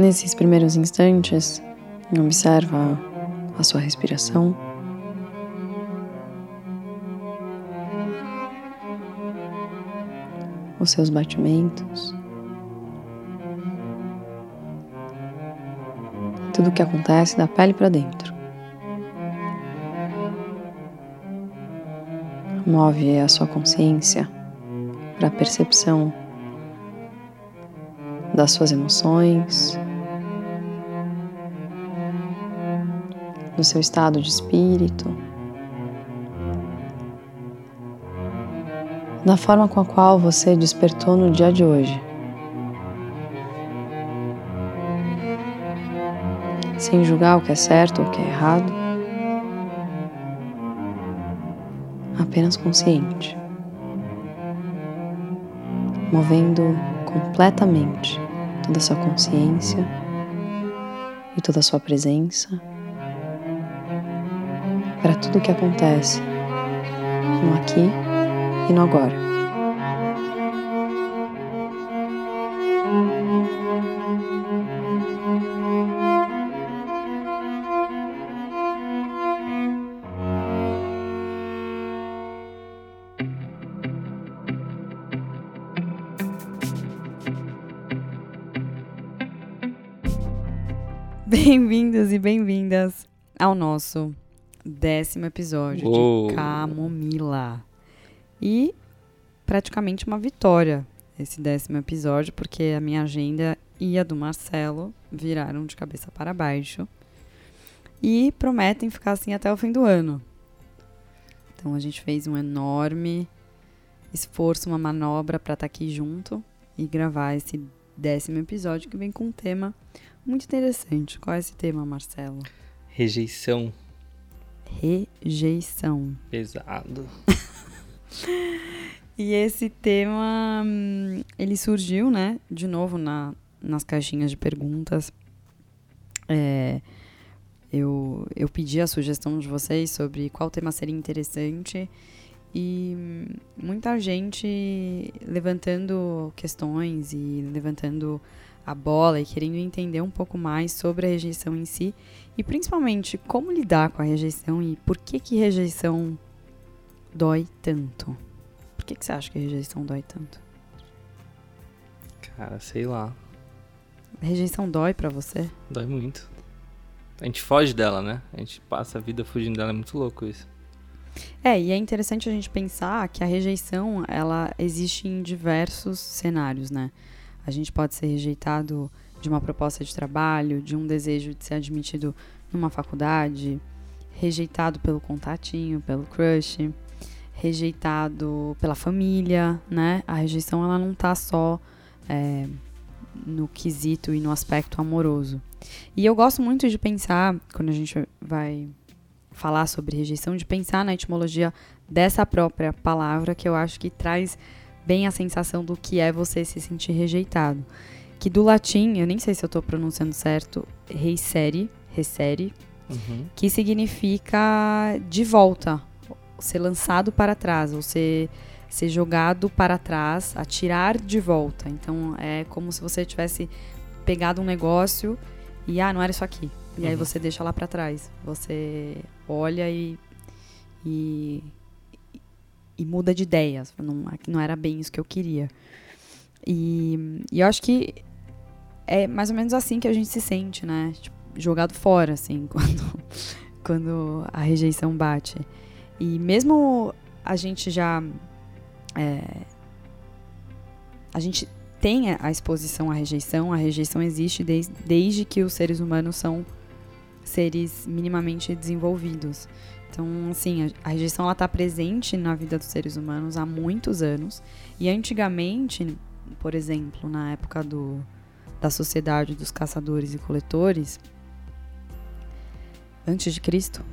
Nesses primeiros instantes, observa a sua respiração. Os seus batimentos. Tudo o que acontece da pele para dentro. Move a sua consciência para a percepção das suas emoções, do seu estado de espírito, da forma com a qual você despertou no dia de hoje. Sem julgar o que é certo ou o que é errado, apenas consciente, movendo completamente toda a sua consciência e toda a sua presença para tudo o que acontece no aqui e no agora. Bem-vindos e bem-vindas ao nosso décimo episódio Uou. de Camomila. E praticamente uma vitória esse décimo episódio, porque a minha agenda e a do Marcelo viraram de cabeça para baixo e prometem ficar assim até o fim do ano. Então a gente fez um enorme esforço, uma manobra para estar aqui junto e gravar esse décimo episódio que vem com um tema muito interessante. Qual é esse tema, Marcelo? Rejeição. Rejeição. Pesado. E esse tema, hum, ele surgiu, né, de novo na, nas caixinhas de perguntas. É, eu, eu pedi a sugestão de vocês sobre qual tema seria interessante e hum, muita gente levantando questões e levantando a bola e querendo entender um pouco mais sobre a rejeição em si e principalmente como lidar com a rejeição e por que que rejeição dói tanto. Por que, que você acha que a rejeição dói tanto? Cara, sei lá. A rejeição dói pra você? Dói muito. A gente foge dela, né? A gente passa a vida fugindo dela. É muito louco isso. É, e é interessante a gente pensar que a rejeição, ela existe em diversos cenários, né? A gente pode ser rejeitado de uma proposta de trabalho, de um desejo de ser admitido numa faculdade, rejeitado pelo contatinho, pelo crush, rejeitado pela família, né? A rejeição, ela não tá só é, no quesito e no aspecto amoroso. E eu gosto muito de pensar, quando a gente vai falar sobre rejeição, de pensar na etimologia dessa própria palavra, que eu acho que traz bem a sensação do que é você se sentir rejeitado. Que do latim, eu nem sei se eu estou pronunciando certo, reisere, resere, Uhum. que significa de volta, ser lançado para trás, ou ser, ser jogado para trás, atirar de volta. Então é como se você tivesse pegado um negócio e ah, não era isso aqui. E aí Uhum. você deixa lá para trás. Você olha e, e e muda de ideias. Não, não era bem isso que eu queria. E, e eu acho que é mais ou menos assim que a gente se sente, né? Tipo, jogado fora, assim, quando, quando a rejeição bate. E mesmo a gente já. é, a gente tem a exposição à rejeição, a rejeição existe desde, desde que os seres humanos são seres minimamente desenvolvidos. Então, assim, a, rejeição está presente na vida dos seres humanos há muitos anos. E antigamente, por exemplo, na época do, da sociedade dos caçadores e coletores, antes de Cristo,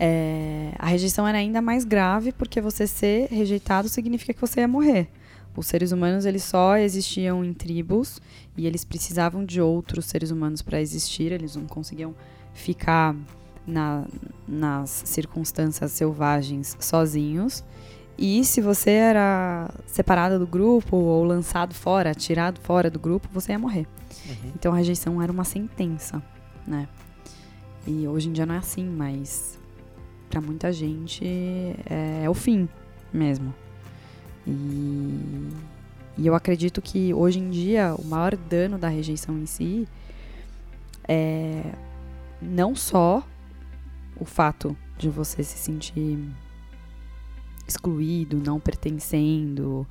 é, a rejeição era ainda mais grave porque você ser rejeitado significa que você ia morrer. Os seres humanos eles só existiam em tribos e eles precisavam de outros seres humanos para existir. Eles não conseguiam ficar na- nas circunstâncias selvagens sozinhos. E se você era separada do grupo ou lançado fora, tirado fora do grupo, você ia morrer. Uhum. Então a rejeição era uma sentença, né? E hoje em dia não é assim, mas para muita gente é, é, o fim mesmo. E, e eu acredito que hoje em dia o maior dano da rejeição em si é não só o fato de você se sentir excluído, não pertencendo,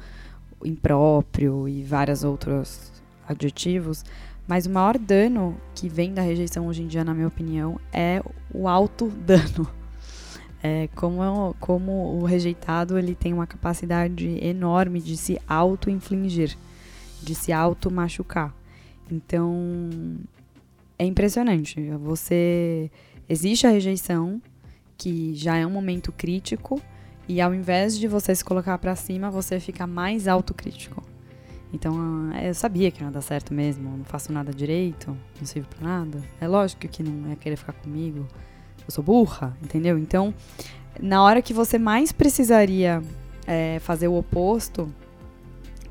impróprio e vários outros adjetivos, mas o maior dano que vem da rejeição hoje em dia, na minha opinião, é o alto dano. É como, como o rejeitado ele tem uma capacidade enorme de se auto-infligir, de se auto-machucar. Então, é impressionante. Você existe a rejeição, que já é um momento crítico, e ao invés de você se colocar para cima, você fica mais autocrítico. Então, eu sabia que não ia dar certo mesmo, não faço nada direito, não sirvo pra nada. É lógico que não é querer ficar comigo, eu sou burra, entendeu? Então, na hora que você mais precisaria é, fazer o oposto,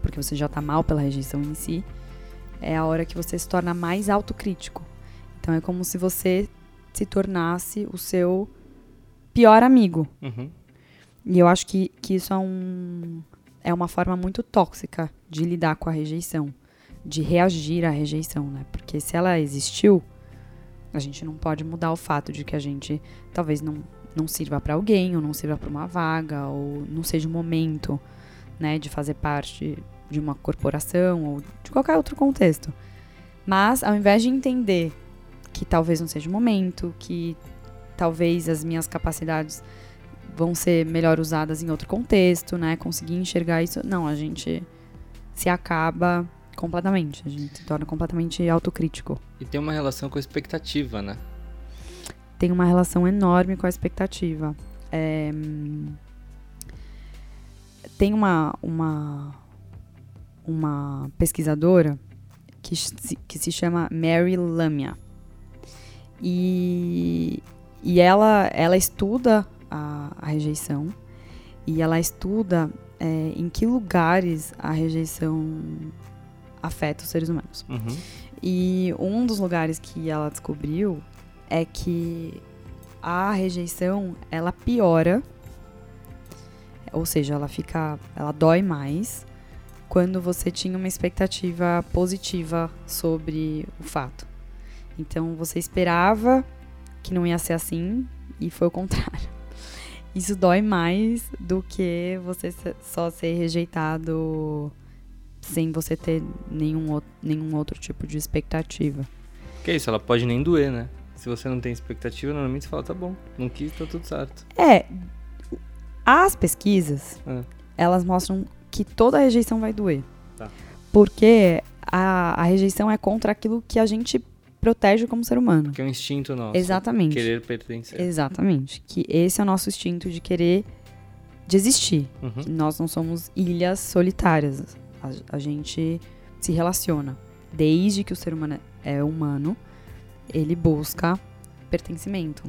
porque você já tá mal pela rejeição em si, é a hora que você se torna mais autocrítico. Então, é como se você se tornasse o seu pior amigo. Uhum. E eu acho que, que isso é, um, é uma forma muito tóxica de lidar com a rejeição, de reagir à rejeição, né? Porque se ela existiu, a gente não pode mudar o fato de que a gente talvez não, não sirva para alguém, ou não sirva para uma vaga, ou não seja o momento, né, de fazer parte de uma corporação ou de qualquer outro contexto. Mas ao invés de entender que talvez não seja o momento, que talvez as minhas capacidades vão ser melhor usadas em outro contexto, né? Conseguir enxergar isso. Não, a gente se acaba completamente. A gente se torna completamente autocrítico. E tem uma relação com a expectativa, né? Tem uma relação enorme com a expectativa. É... Tem uma, uma, uma pesquisadora que se, que se chama Mary Lamia. E, e ela, ela estuda a, a rejeição e ela estuda é, em que lugares a rejeição afeta os seres humanos. Uhum. E um dos lugares que ela descobriu é que a rejeição ela piora, ou seja, ela fica, ela dói mais quando você tinha uma expectativa positiva sobre o fato. Então você esperava que não ia ser assim e foi o contrário. Isso dói mais do que você só ser rejeitado sem você ter nenhum, nenhum outro tipo de expectativa. Que isso, ela pode nem doer, né? Se você não tem expectativa, normalmente você fala, tá bom, não quis, tá tudo certo. É, as pesquisas, É. elas mostram que toda rejeição vai doer. Tá. Porque a, a rejeição é contra aquilo que a gente protege como ser humano. Que é um instinto nosso. Exatamente. Querer pertencer. Exatamente. Que esse é o nosso instinto de querer de existir. Uhum. Que nós não somos ilhas solitárias. A, a gente se relaciona. Desde que o ser humano é humano, ele busca pertencimento.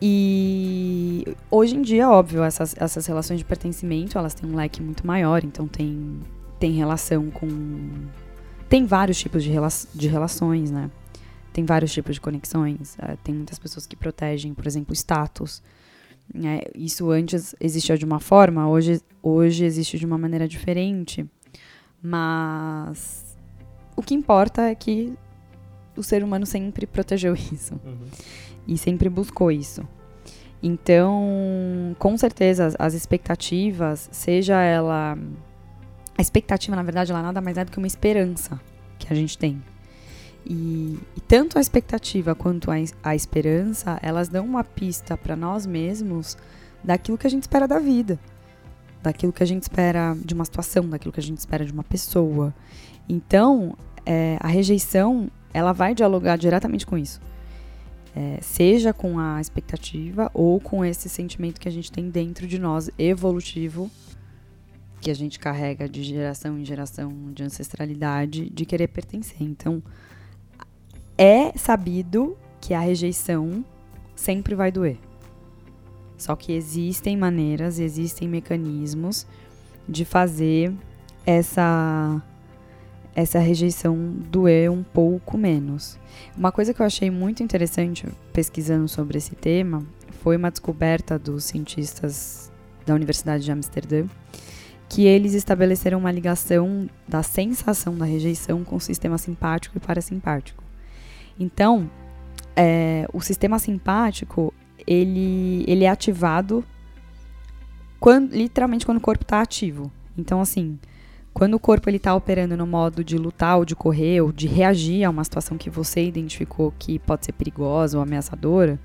E hoje em dia, óbvio, essas, essas relações de pertencimento, elas têm um leque muito maior, então tem, tem relação com... Tem vários tipos de, rela de relações, né? Tem vários tipos de conexões. eh, tem muitas pessoas que protegem, por exemplo, status. né? isso antes existia de uma forma, hoje, hoje existe de uma maneira diferente. Mas o que importa é que o ser humano sempre protegeu isso Uhum. e sempre buscou isso. Então, com certeza, as expectativas, seja ela. A expectativa, na verdade, ela nada mais é do que uma esperança que a gente tem. E, e tanto a expectativa quanto a, a esperança, elas dão uma pista para nós mesmos daquilo que a gente espera da vida, daquilo que a gente espera de uma situação, daquilo que a gente espera de uma pessoa. Então, é, a rejeição, ela vai dialogar diretamente com isso. É, seja com a expectativa ou com esse sentimento que a gente tem dentro de nós, evolutivo, que a gente carrega de geração em geração, de ancestralidade, de querer pertencer. Então, é sabido que a rejeição sempre vai doer. Só que existem maneiras, existem mecanismos de fazer essa essa rejeição doer um pouco menos. Uma coisa que eu achei muito interessante pesquisando sobre esse tema foi uma descoberta dos cientistas da Universidade de Amsterdã, que eles estabeleceram uma ligação da sensação da rejeição com o sistema simpático e parasimpático. Então, é, o sistema simpático ele, ele é ativado quando, literalmente quando o corpo está ativo. Então, assim, quando o corpo ele está operando no modo de lutar ou de correr ou de reagir a uma situação que você identificou que pode ser perigosa ou ameaçadora,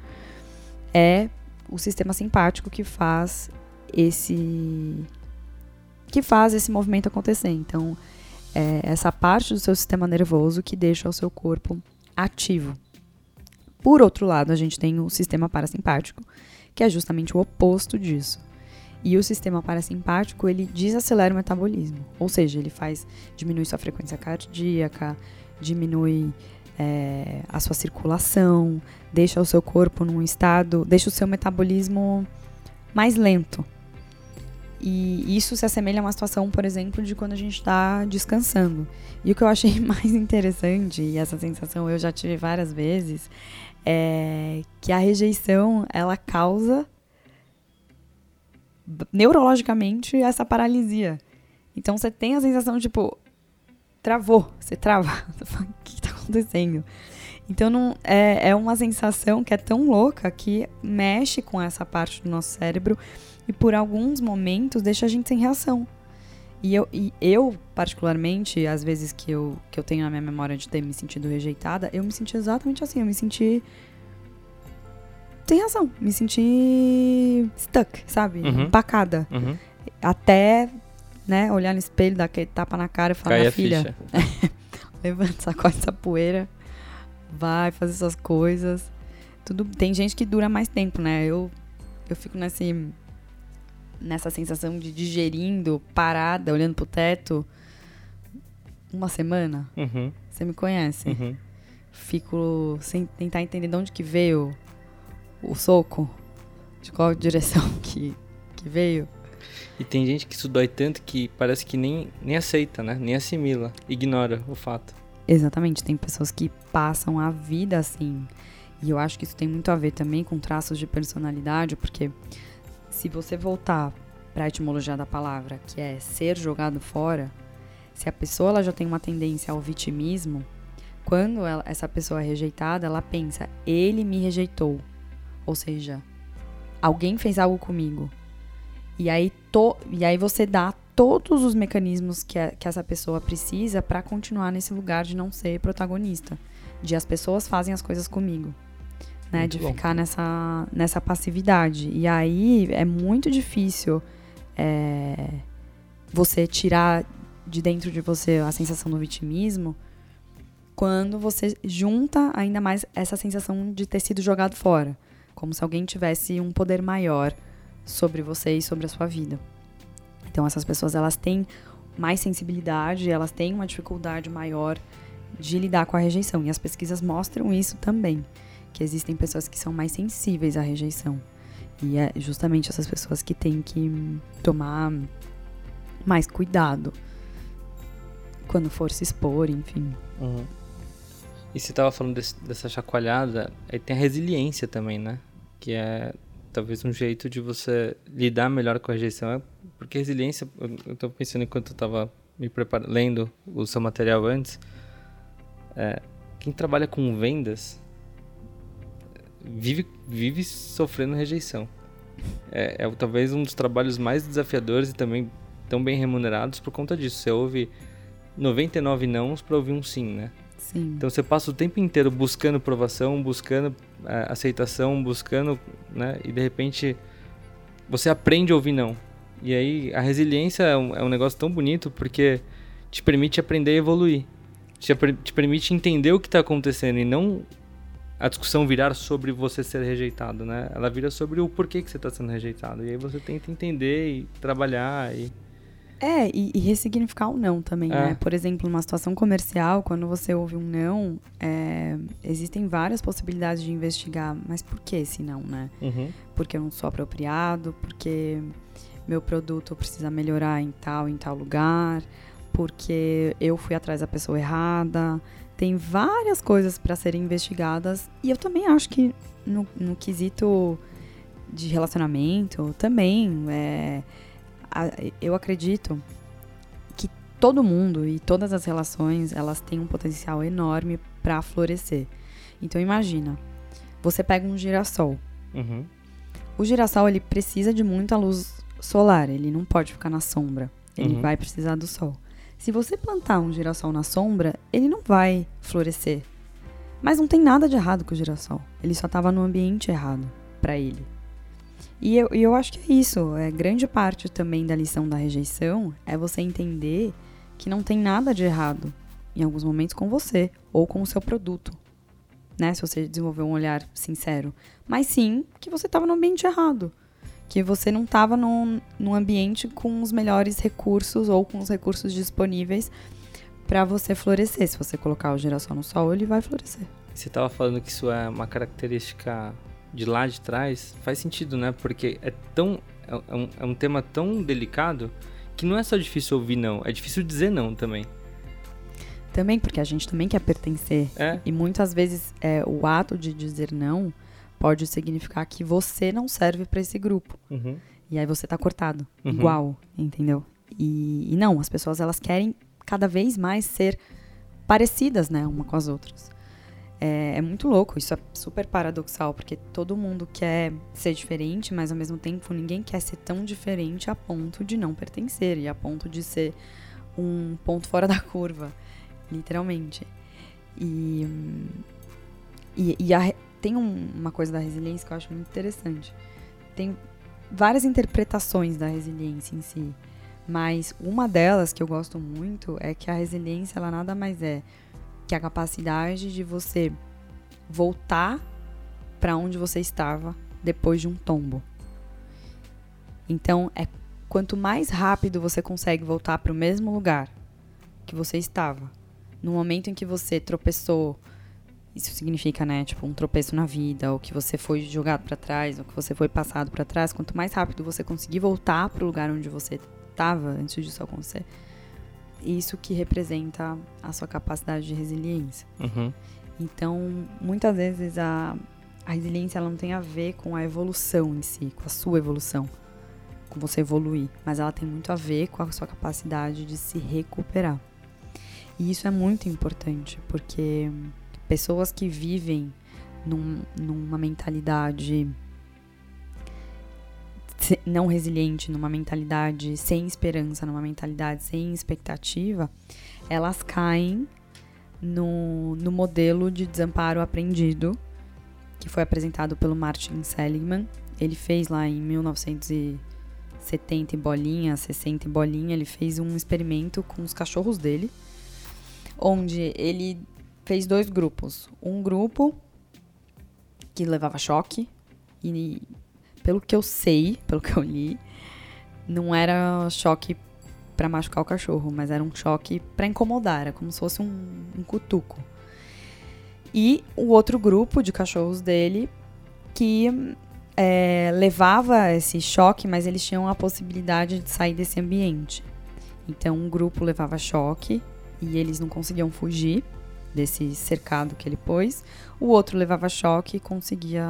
é o sistema simpático que faz esse que faz esse movimento acontecer. Então, é essa parte do seu sistema nervoso que deixa o seu corpo ativo. Por outro lado, a gente tem o sistema parasimpático, que é justamente o oposto disso. E o sistema parasimpático, ele desacelera o metabolismo. Ou seja, ele faz, diminui sua frequência cardíaca, diminui é, a sua circulação, deixa o seu corpo num estado, deixa o seu metabolismo mais lento. E isso se assemelha a uma situação, por exemplo, de quando a gente está descansando. E o que eu achei mais interessante, e essa sensação eu já tive várias vezes, é que a rejeição ela causa neurologicamente essa paralisia. Então você tem a sensação, tipo, travou, você trava. o que está acontecendo? Então não, é, é uma sensação que é tão louca que mexe com essa parte do nosso cérebro e por alguns momentos deixa a gente sem reação. E eu, e eu, particularmente, às vezes que eu, que eu tenho na minha memória de ter me sentido rejeitada, eu me senti exatamente assim. Eu me senti. Sem razão. Me senti stuck, sabe? Uhum. Empacada. Uhum. Até, né, olhar no espelho, dar aquele tapa na cara e falar, minha a filha, levanta, sacode essa poeira, vai fazer suas coisas. Tudo, tem gente que dura mais tempo, né? Eu, eu fico nesse nessa sensação de digerindo, parada, olhando pro teto, uma semana. Uhum. Você me conhece? Uhum. Fico sem tentar entender de onde que veio o soco, de qual direção que, que veio. E tem gente que isso dói tanto que parece que nem, nem aceita, né? Nem assimila, ignora o fato. Exatamente, tem pessoas que passam a vida assim. E eu acho que isso tem muito a ver também com traços de personalidade, porque se você voltar para a etimologia da palavra, que é ser jogado fora, se a pessoa ela já tem uma tendência ao vitimismo, quando ela- essa pessoa é rejeitada, ela pensa, ele me rejeitou. Ou seja, alguém fez algo comigo. E aí, to, e aí você dá todos os mecanismos que, a- que essa pessoa precisa para continuar nesse lugar de não ser protagonista. De as pessoas fazem as coisas comigo. Né, Muito de bom. ficar nessa, nessa passividade. E aí é muito difícil é, você tirar de dentro de você a sensação do vitimismo quando você junta ainda mais essa sensação de ter sido jogado fora. Como se alguém tivesse um poder maior sobre você e sobre a sua vida. Então essas pessoas elas têm mais sensibilidade, elas têm uma dificuldade maior de lidar com a rejeição. E as pesquisas mostram isso também, que existem pessoas que são mais sensíveis à rejeição. E é justamente essas pessoas que têm que tomar mais cuidado quando for se expor, enfim. Uhum. E você tava falando desse- dessa chacoalhada, aí tem a resiliência também, né? Que é talvez um jeito de você lidar melhor com a rejeição. É Porque resiliência, eu, tô pensando enquanto eu tava me preparando, lendo o seu material antes, é, quem trabalha com vendas vive, vive sofrendo rejeição. É, é talvez um dos trabalhos mais desafiadores e também tão bem remunerados por conta disso. Você ouve 99 nãos para ouvir um sim, né? Sim. Então você passa o tempo inteiro buscando aprovação, buscando eh, aceitação, buscando, né? E de repente você aprende a ouvir não. E aí a resiliência é um, é um negócio tão bonito porque te permite aprender a evoluir. Te, te permite entender o que está acontecendo e não a discussão virar sobre você ser rejeitado, né? Ela vira sobre o porquê que você está sendo rejeitado. E aí você tenta entender e trabalhar e É, e, e ressignificar o não também, É. né? Por exemplo, numa situação comercial, quando você ouve um não, é, existem várias possibilidades de investigar. Mas por que esse não, né? Uhum. Porque eu não sou apropriado, porque meu produto precisa melhorar em tal, em tal lugar, porque eu fui atrás da pessoa errada. Tem várias coisas para serem investigadas. E eu também acho que no, no quesito de relacionamento, também, é, a- eu acredito que todo mundo e todas as relações, elas têm um potencial enorme para florescer. Então imagina, você pega um girassol. Uhum. O girassol ele precisa de muita luz solar, ele não pode ficar na sombra. Ele Uhum. vai precisar do sol. Se você plantar um girassol na sombra, ele não vai florescer. Mas não tem nada de errado com o girassol. Ele só estava no ambiente errado para ele. E eu, eu acho que é isso. É grande parte também da lição da rejeição é você entender que não tem nada de errado em alguns momentos com você ou com o seu produto. Né? Se você desenvolver um olhar sincero. Mas sim que você estava no ambiente errado. Que você não estava num, num ambiente com os melhores recursos ou com os recursos disponíveis para você florescer. Se você colocar o girassol no sol, ele vai florescer. Você tava falando que isso é uma característica de lá de trás. Faz sentido, né? Porque é tão. É é um, é um tema tão delicado que não é só difícil ouvir não, é difícil dizer não também. Também porque a gente também quer pertencer. É. E muitas vezes é, o ato de dizer não pode significar que você não serve para esse grupo. Uhum. E aí você tá cortado. Uhum. Igual, entendeu? E, e não, as pessoas elas querem cada vez mais ser parecidas, né, uma com as outras. É, é muito louco, isso é super paradoxal, porque todo mundo quer ser diferente, mas ao mesmo tempo ninguém quer ser tão diferente a ponto de não pertencer e a ponto de ser um ponto fora da curva, literalmente. E, e, e a tem um- uma coisa da resiliência que eu acho muito interessante. Tem várias interpretações da resiliência em si. Mas uma delas que eu gosto muito é que a resiliência ela nada mais é que a capacidade de você voltar para onde você estava depois de um tombo. Então, é quanto mais rápido você consegue voltar para o mesmo lugar que você estava, no momento em que você tropeçou, isso significa, né, tipo, um tropeço na vida, ou que você foi jogado para trás, ou que você foi passado para trás, quanto mais rápido você conseguir voltar para o lugar onde você estava antes disso acontecer, isso que representa a sua capacidade de resiliência. Uhum. Então, muitas vezes a, a resiliência ela não tem a ver com a evolução em si, com a sua evolução, com você evoluir, mas ela tem muito a ver com a sua capacidade de se recuperar. E isso é muito importante, porque pessoas que vivem num- numa mentalidade não resiliente, numa mentalidade sem esperança, numa mentalidade sem expectativa, elas caem no, no modelo de desamparo aprendido que foi apresentado pelo Martin Seligman. Ele fez lá em 1970 e bolinha, 60 e bolinha, ele fez um experimento com os cachorros dele, onde ele fez dois grupos. Um grupo que levava choque e pelo que eu sei, pelo que eu li, não era choque pra machucar o cachorro, mas era um choque pra incomodar, era como se fosse um, um cutuco. E o outro grupo de cachorros dele que é, levava esse choque, mas eles tinham a possibilidade de sair desse ambiente. Então, um grupo levava choque e eles não conseguiam fugir desse cercado que ele pôs. O outro levava choque e conseguia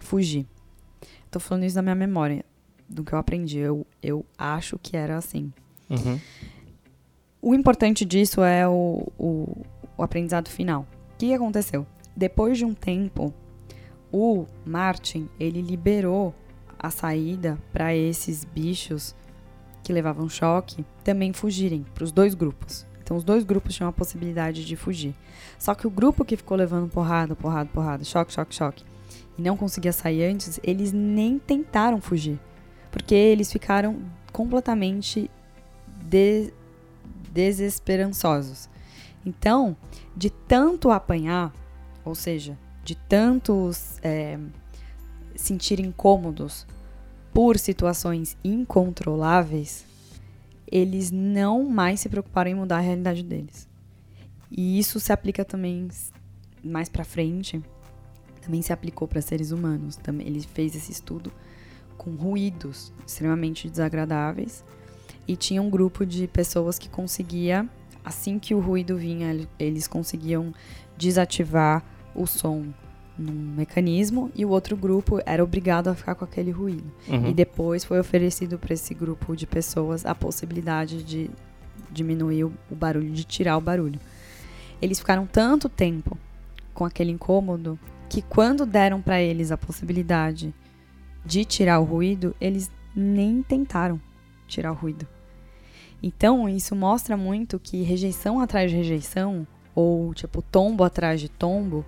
fugir. Tô falando isso da minha memória, do que eu aprendi. Eu, eu acho que era assim. Uhum. O importante disso é o, o, o aprendizado final. O que aconteceu? Depois de um tempo, o Martin ele liberou a saída para esses bichos que levavam choque também fugirem para os dois grupos. Então os dois grupos tinham a possibilidade de fugir. Só que o grupo que ficou levando porrada, porrada, porrada, choque, choque, choque, e não conseguia sair antes, eles nem tentaram fugir, porque eles ficaram completamente de- desesperançosos. Então, de tanto apanhar, ou seja, de tantos é, sentir incômodos por situações incontroláveis, eles não mais se preocuparam em mudar a realidade deles. E isso se aplica também mais para frente, também se aplicou para seres humanos. Ele fez esse estudo com ruídos extremamente desagradáveis e tinha um grupo de pessoas que conseguia, assim que o ruído vinha, eles conseguiam desativar o som num mecanismo e o outro grupo era obrigado a ficar com aquele ruído. Uhum. E depois foi oferecido para esse grupo de pessoas a possibilidade de diminuir o, o barulho, de tirar o barulho. Eles ficaram tanto tempo com aquele incômodo que quando deram para eles a possibilidade de tirar o ruído, eles nem tentaram tirar o ruído. Então, isso mostra muito que rejeição atrás de rejeição, ou tipo tombo atrás de tombo,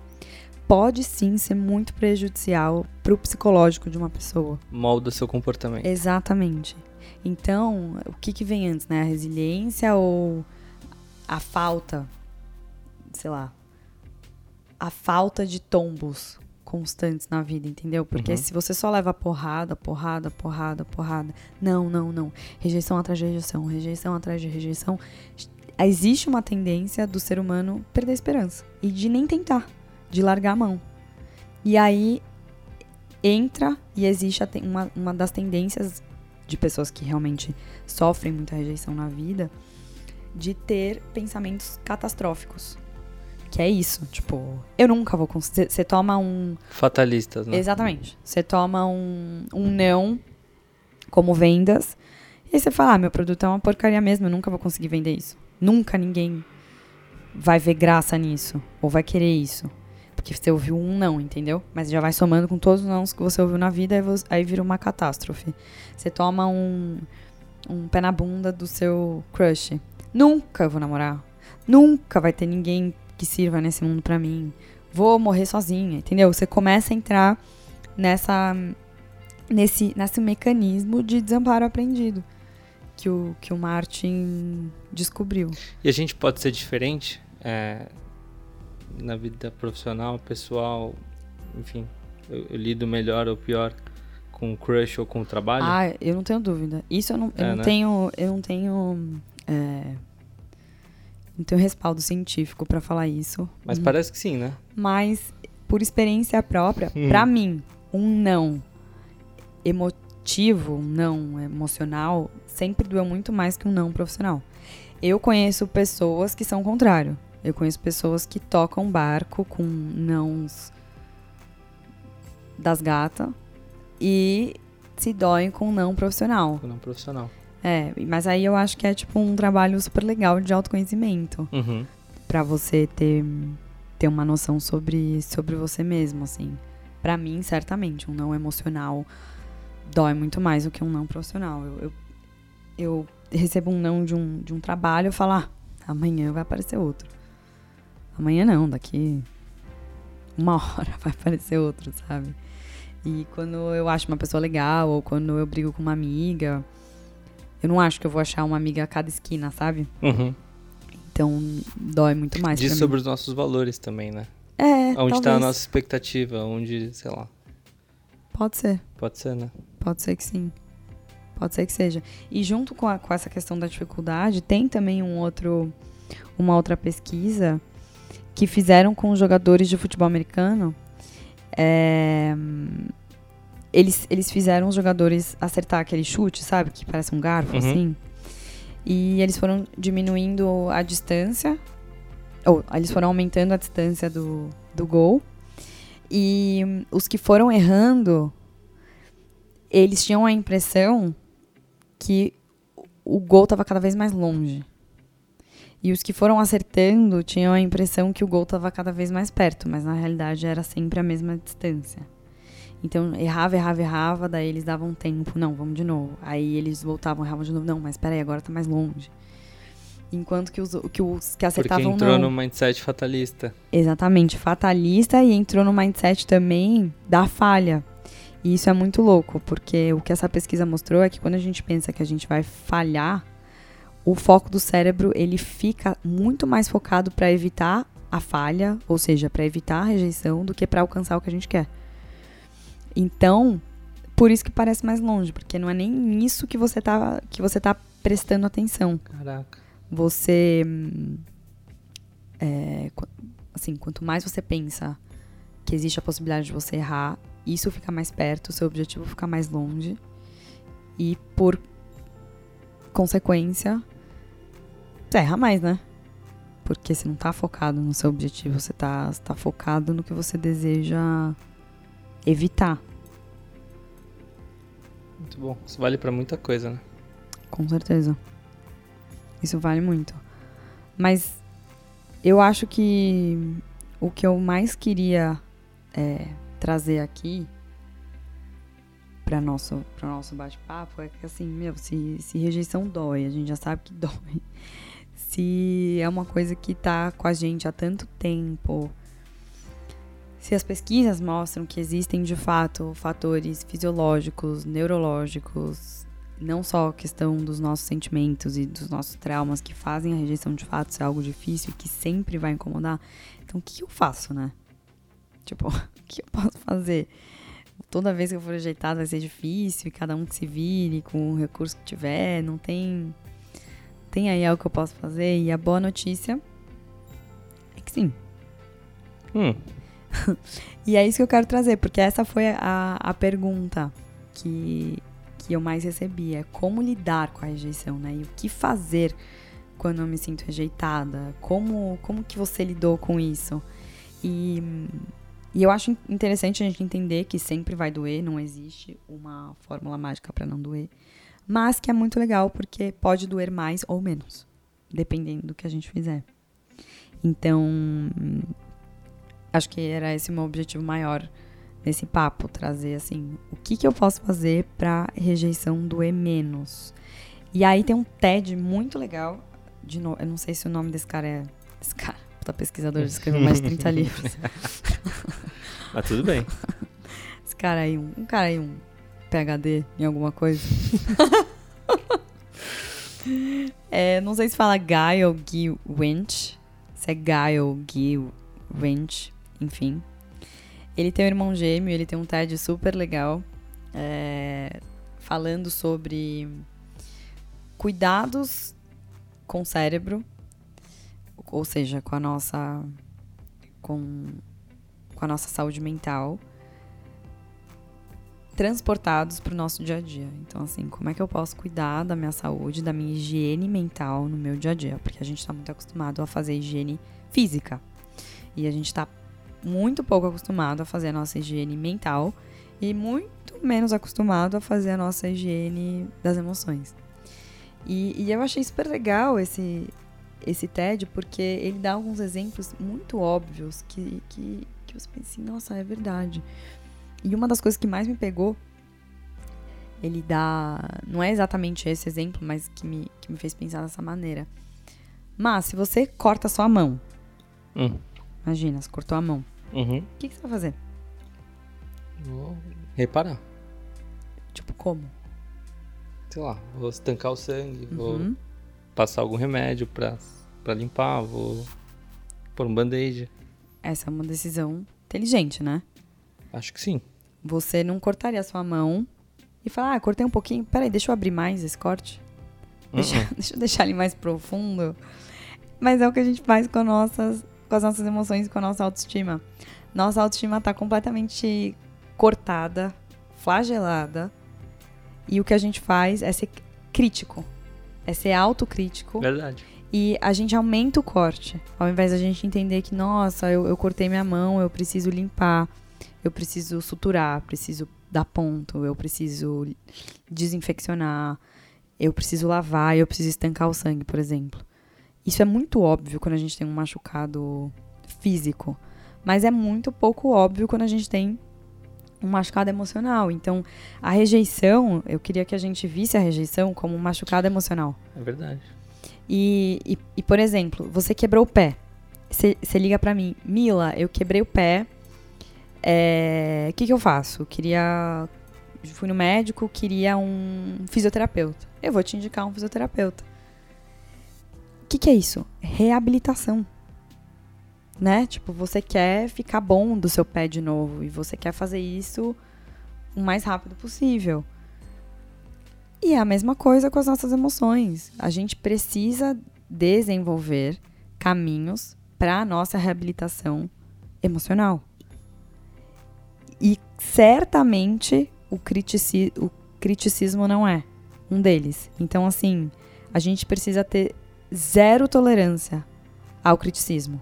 pode sim ser muito prejudicial para o psicológico de uma pessoa. Molda seu comportamento. Exatamente. Então, o que, que vem antes, né? A resiliência ou a falta, sei lá, a falta de tombos constantes na vida, entendeu? Porque uhum. se você só leva porrada, porrada, porrada, porrada, não, não, não, rejeição atrás de rejeição, rejeição atrás de rejeição, existe uma tendência do ser humano perder a esperança e de nem tentar de largar a mão. E aí entra e existe uma, uma das tendências de pessoas que realmente sofrem muita rejeição na vida de ter pensamentos catastróficos. Que é isso, tipo, eu nunca vou conseguir. Você toma um. Fatalistas, né? Exatamente. Você toma um, um não como vendas. E você fala, ah, meu produto é uma porcaria mesmo, eu nunca vou conseguir vender isso. Nunca ninguém vai ver graça nisso. Ou vai querer isso. Porque você ouviu um não, entendeu? Mas já vai somando com todos os nãos que você ouviu na vida, aí, você, aí vira uma catástrofe. Você toma um, um pé na bunda do seu crush. Nunca vou namorar. Nunca vai ter ninguém que sirva nesse mundo pra mim. Vou morrer sozinha, entendeu? Você começa a entrar nessa nesse, nesse mecanismo de desamparo aprendido que o, que o Martin descobriu. E a gente pode ser diferente? É, na vida profissional, pessoal, enfim, eu, eu, lido melhor ou pior com o crush ou com o trabalho? Ah, eu não tenho dúvida. Isso eu não, eu é, não né? tenho, eu não tenho, é, não tenho respaldo científico para falar isso. Mas hum. parece que sim, né? Mas por experiência própria, hum. para mim, um não emotivo, um não emocional, sempre doeu muito mais que um não profissional. Eu conheço pessoas que são o contrário. Eu conheço pessoas que tocam barco com nãos das gatas e se doem com não profissional. Com não profissional. É, mas aí eu acho que é tipo um trabalho super legal de autoconhecimento. Uhum. para você ter, ter uma noção sobre, sobre você mesmo, assim. para mim, certamente, um não emocional dói muito mais do que um não profissional. Eu, eu, eu recebo um não de um, de um trabalho, eu falo, ah, amanhã vai aparecer outro. Amanhã não, daqui uma hora vai aparecer outro, sabe? E quando eu acho uma pessoa legal, ou quando eu brigo com uma amiga, eu não acho que eu vou achar uma amiga a cada esquina, sabe? Uhum. Então dói muito mais. Diz sobre mim. os nossos valores também, né? É. Onde está a nossa expectativa, onde, sei lá. Pode ser. Pode ser, né? Pode ser que sim. Pode ser que seja. E junto com, a, com essa questão da dificuldade, tem também um outro, uma outra pesquisa que fizeram com os jogadores de futebol americano. É, eles, eles fizeram os jogadores acertar aquele chute, sabe? Que parece um garfo, uhum. assim. E eles foram diminuindo a distância. Ou eles foram aumentando a distância do, do gol. E os que foram errando, eles tinham a impressão que o gol estava cada vez mais longe. E os que foram acertando tinham a impressão que o gol estava cada vez mais perto, mas na realidade era sempre a mesma distância. Então errava, errava, errava, daí eles davam tempo, não, vamos de novo. Aí eles voltavam, erravam de novo, não, mas peraí, agora tá mais longe. Enquanto que os que, os que acertavam Porque entrou não. no mindset fatalista. Exatamente, fatalista e entrou no mindset também da falha. E isso é muito louco, porque o que essa pesquisa mostrou é que quando a gente pensa que a gente vai falhar, o foco do cérebro ele fica muito mais focado para evitar a falha, ou seja, para evitar a rejeição, do que para alcançar o que a gente quer. Então, por isso que parece mais longe, porque não é nem nisso que você tá, que você tá prestando atenção. Caraca. Você. hum, é, assim, quanto mais você pensa que existe a possibilidade de você errar, isso fica mais perto, o seu objetivo fica mais longe. E por consequência, você erra mais, né? Porque você não tá focado no seu objetivo, você tá, você tá focado no que você deseja evitar. Muito bom. Isso vale pra muita coisa, né? Com certeza. Isso vale muito. Mas eu acho que o que eu mais queria é, trazer aqui para nosso para nosso bate-papo é que assim, meu, se, se rejeição dói, a gente já sabe que dói. Se é uma coisa que tá com a gente há tanto tempo, se as pesquisas mostram que existem de fato fatores fisiológicos, neurológicos, não só a questão dos nossos sentimentos e dos nossos traumas que fazem a rejeição de fato ser algo difícil e que sempre vai incomodar. Então, o que eu faço, né? Tipo, o que eu posso fazer? Toda vez que eu for rejeitado vai ser difícil e cada um que se vire com o recurso que tiver, não tem. Tem aí algo que eu posso fazer? E a boa notícia é que sim. Hum, E é isso que eu quero trazer, porque essa foi a, a pergunta que, que eu mais recebi. É como lidar com a rejeição, né? E o que fazer quando eu me sinto rejeitada? Como, como que você lidou com isso? E, e eu acho interessante a gente entender que sempre vai doer, não existe uma fórmula mágica para não doer. Mas que é muito legal porque pode doer mais ou menos, dependendo do que a gente fizer. Então, acho que era esse o meu objetivo maior nesse papo, trazer assim, o que, que eu posso fazer pra rejeição doer menos. E aí tem um TED muito legal, de novo, eu não sei se o nome desse cara é, esse cara, puta pesquisador, escreveu mais de 30 livros. mas tudo bem. Esse cara aí, um, um cara aí, um PhD em alguma coisa. é, não sei se fala Guy ou Guy Winch. Se é Guy ou Guy Winch, enfim. Ele tem um irmão gêmeo, ele tem um TED super legal. é, falando sobre cuidados com o cérebro. Ou seja, com a nossa. com, com a nossa saúde mental transportados para o nosso dia a dia. Então, assim, como é que eu posso cuidar da minha saúde, da minha higiene mental no meu dia a dia? Porque a gente está muito acostumado a fazer higiene física. E a gente está muito pouco acostumado a fazer a nossa higiene mental e muito menos acostumado a fazer a nossa higiene das emoções. E, e eu achei super legal esse, esse TED, porque ele dá alguns exemplos muito óbvios que, que, que você pensa assim, nossa, é verdade. E uma das coisas que mais me pegou, ele dá. Não é exatamente esse exemplo, mas que me, que me fez pensar dessa maneira. Mas, se você corta a sua mão, Hum. imagina, você cortou a mão, Uhum. o que, que você vai fazer? Vou reparar. Tipo, como? Sei lá, vou estancar o sangue, vou Uhum. passar algum remédio pra, pra limpar, vou pôr um band-aid. Essa é uma decisão inteligente, né? Acho que sim. Você não cortaria a sua mão e falar, ah, cortei um pouquinho, peraí, deixa eu abrir mais esse corte. Deixa, Uhum. deixa eu deixar ele mais profundo. Mas é o que a gente faz com, nossas, com as nossas emoções e com a nossa autoestima. Nossa autoestima tá completamente cortada, flagelada. E o que a gente faz é ser crítico. É ser autocrítico. Verdade. E a gente aumenta o corte. Ao invés da gente entender que, nossa, eu, eu cortei minha mão, eu preciso limpar, eu preciso suturar, preciso dar ponto, eu preciso desinfeccionar, eu preciso lavar, eu preciso estancar o sangue, por exemplo. Isso é muito óbvio quando a gente tem um machucado físico. Mas é muito pouco óbvio quando a gente tem um machucado emocional. Então, a rejeição, eu queria que a gente visse a rejeição como um machucado emocional. É verdade. E, e, e, por exemplo, você quebrou o pé. Você liga pra mim, Mila, eu quebrei o pé. É, que, que eu faço? Queria. Fui no médico, queria um fisioterapeuta. Eu vou te indicar um fisioterapeuta. O que, que é isso? Reabilitação. Né? Tipo, você quer ficar bom do seu pé de novo. E você quer fazer isso o mais rápido possível. E é a mesma coisa com as nossas emoções. A gente precisa desenvolver caminhos para a nossa reabilitação emocional. E certamente o, critici o criticismo não é um deles. Então, assim, a gente precisa ter zero tolerância ao criticismo.